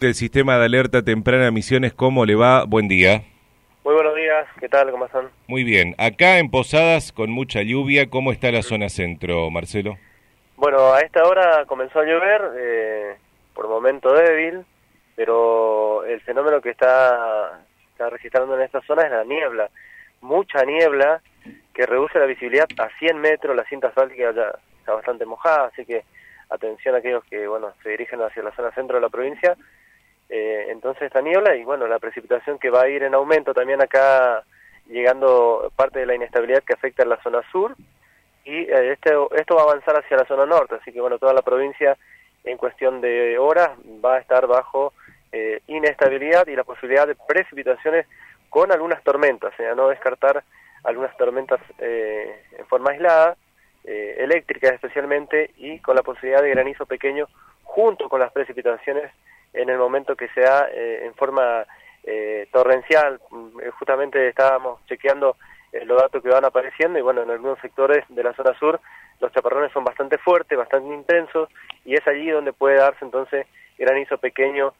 del sistema de alerta temprana Misiones, ¿cómo le va? Buen día. Muy buenos días, ¿qué tal? ¿Cómo están? Muy bien. Acá en Posadas, con mucha lluvia, ¿cómo está la zona centro, Marcelo? Bueno, a esta hora comenzó a llover, eh, por momento débil, pero el fenómeno que está, está registrando en esta zona es la niebla. Mucha niebla que reduce la visibilidad a 100 metros, la cinta asfáltica ya está bastante mojada, así que atención a aquellos que bueno se dirigen hacia la zona centro de la provincia eh, entonces esta niebla y bueno, la precipitación que va a ir en aumento también acá llegando parte de la inestabilidad que afecta a la zona sur. Y eh, este, esto va a avanzar hacia la zona norte, así que bueno, toda la provincia en cuestión de horas va a estar bajo eh, inestabilidad y la posibilidad de precipitaciones con algunas tormentas, sea, no descartar algunas tormentas en forma aislada, eléctricas especialmente, y con la posibilidad de granizo pequeño junto con las precipitaciones en el momento que sea eh, en forma eh, torrencial. Mm, eh, justamente estábamos chequeando los datos que van apareciendo y bueno, en algunos sectores de la zona sur los chaparrones son bastante fuertes, bastante intensos y es allí donde puede darse entonces granizo pequeño,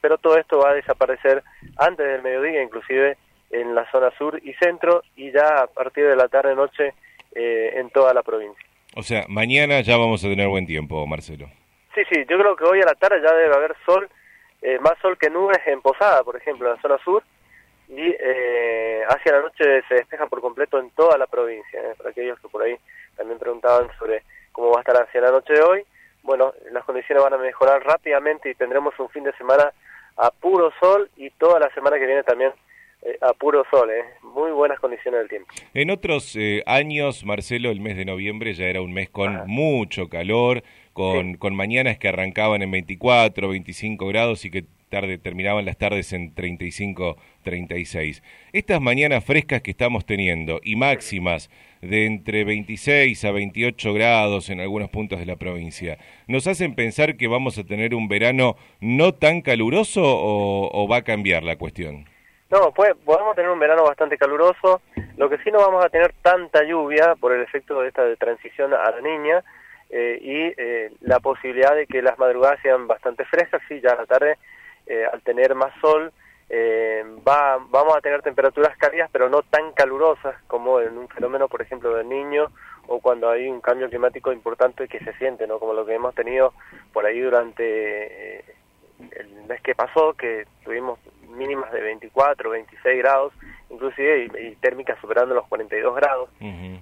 pero todo esto va a desaparecer antes del mediodía, inclusive en la zona sur y centro y ya a partir de la tarde-noche en toda la provincia. O sea, mañana ya vamos a tener buen tiempo, Marcelo. Sí, sí, yo creo que hoy a la tarde ya debe haber sol eh, más sol que nubes en Posada, por ejemplo, en la zona sur, y eh, hacia la noche se despeja por completo en toda la provincia. Eh, para aquellos que por ahí también preguntaban sobre cómo va a estar hacia la noche de hoy, bueno, las condiciones van a mejorar rápidamente y tendremos un fin de semana a puro sol y toda la semana que viene también a puro sol, ¿eh? muy buenas condiciones del tiempo. En otros años, Marcelo, el mes de noviembre ya era un mes con mucho calor, con, con mañanas que arrancaban en 24, 25 grados y que tarde terminaban las tardes en 35, 36. Estas mañanas frescas que estamos teniendo y máximas de entre 26 a 28 grados en algunos puntos de la provincia, ¿nos hacen pensar que vamos a tener un verano no tan caluroso o, va a cambiar la cuestión? No, pues podemos tener un verano bastante caluroso, lo que sí no vamos a tener tanta lluvia por el efecto de esta de transición a la niña, eh, y eh, la posibilidad de que las madrugadas sean bastante frescas, sí, ya a la tarde, eh, al tener más sol, va, vamos a tener temperaturas cálidas, pero no tan calurosas como en un fenómeno, por ejemplo, del niño o cuando hay un cambio climático importante que se siente, ¿no? Como lo que hemos tenido por ahí durante el mes que pasó, que tuvimos mínimas de 24, 26 grados, inclusive y, térmicas superando los 42 grados.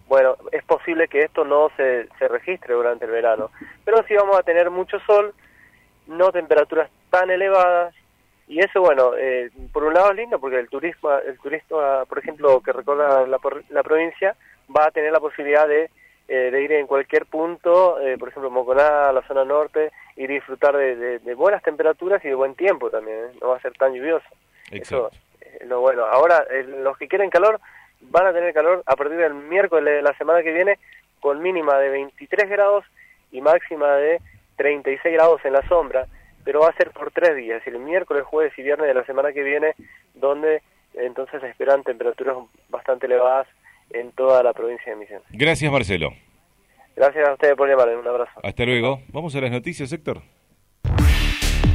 Bueno, es posible que esto no se, se registre durante el verano, pero sí vamos a tener mucho sol, no temperaturas tan elevadas, y eso, bueno, eh, por un lado es lindo porque el turismo, el turista, por ejemplo, que recorre la, la provincia, va a tener la posibilidad de, eh, de ir en cualquier punto, eh, por ejemplo, Moconá, la zona norte, y disfrutar de, de, buenas temperaturas y de buen tiempo también, no va a ser tan lluvioso. Eso lo bueno. Ahora, los que quieren calor van a tener calor a partir del miércoles de la semana que viene con mínima de 23 grados y máxima de 36 grados en la sombra, pero va a ser por tres días, el miércoles, jueves y viernes de la semana que viene, donde entonces se esperan temperaturas bastante elevadas en toda la provincia de Misiones. Gracias, Marcelo. Gracias a ustedes por llamar, un abrazo. Hasta luego. Vamos a las noticias, Héctor.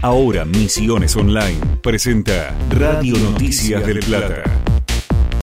Ahora Misiones Online presenta Radio Noticias del Plata.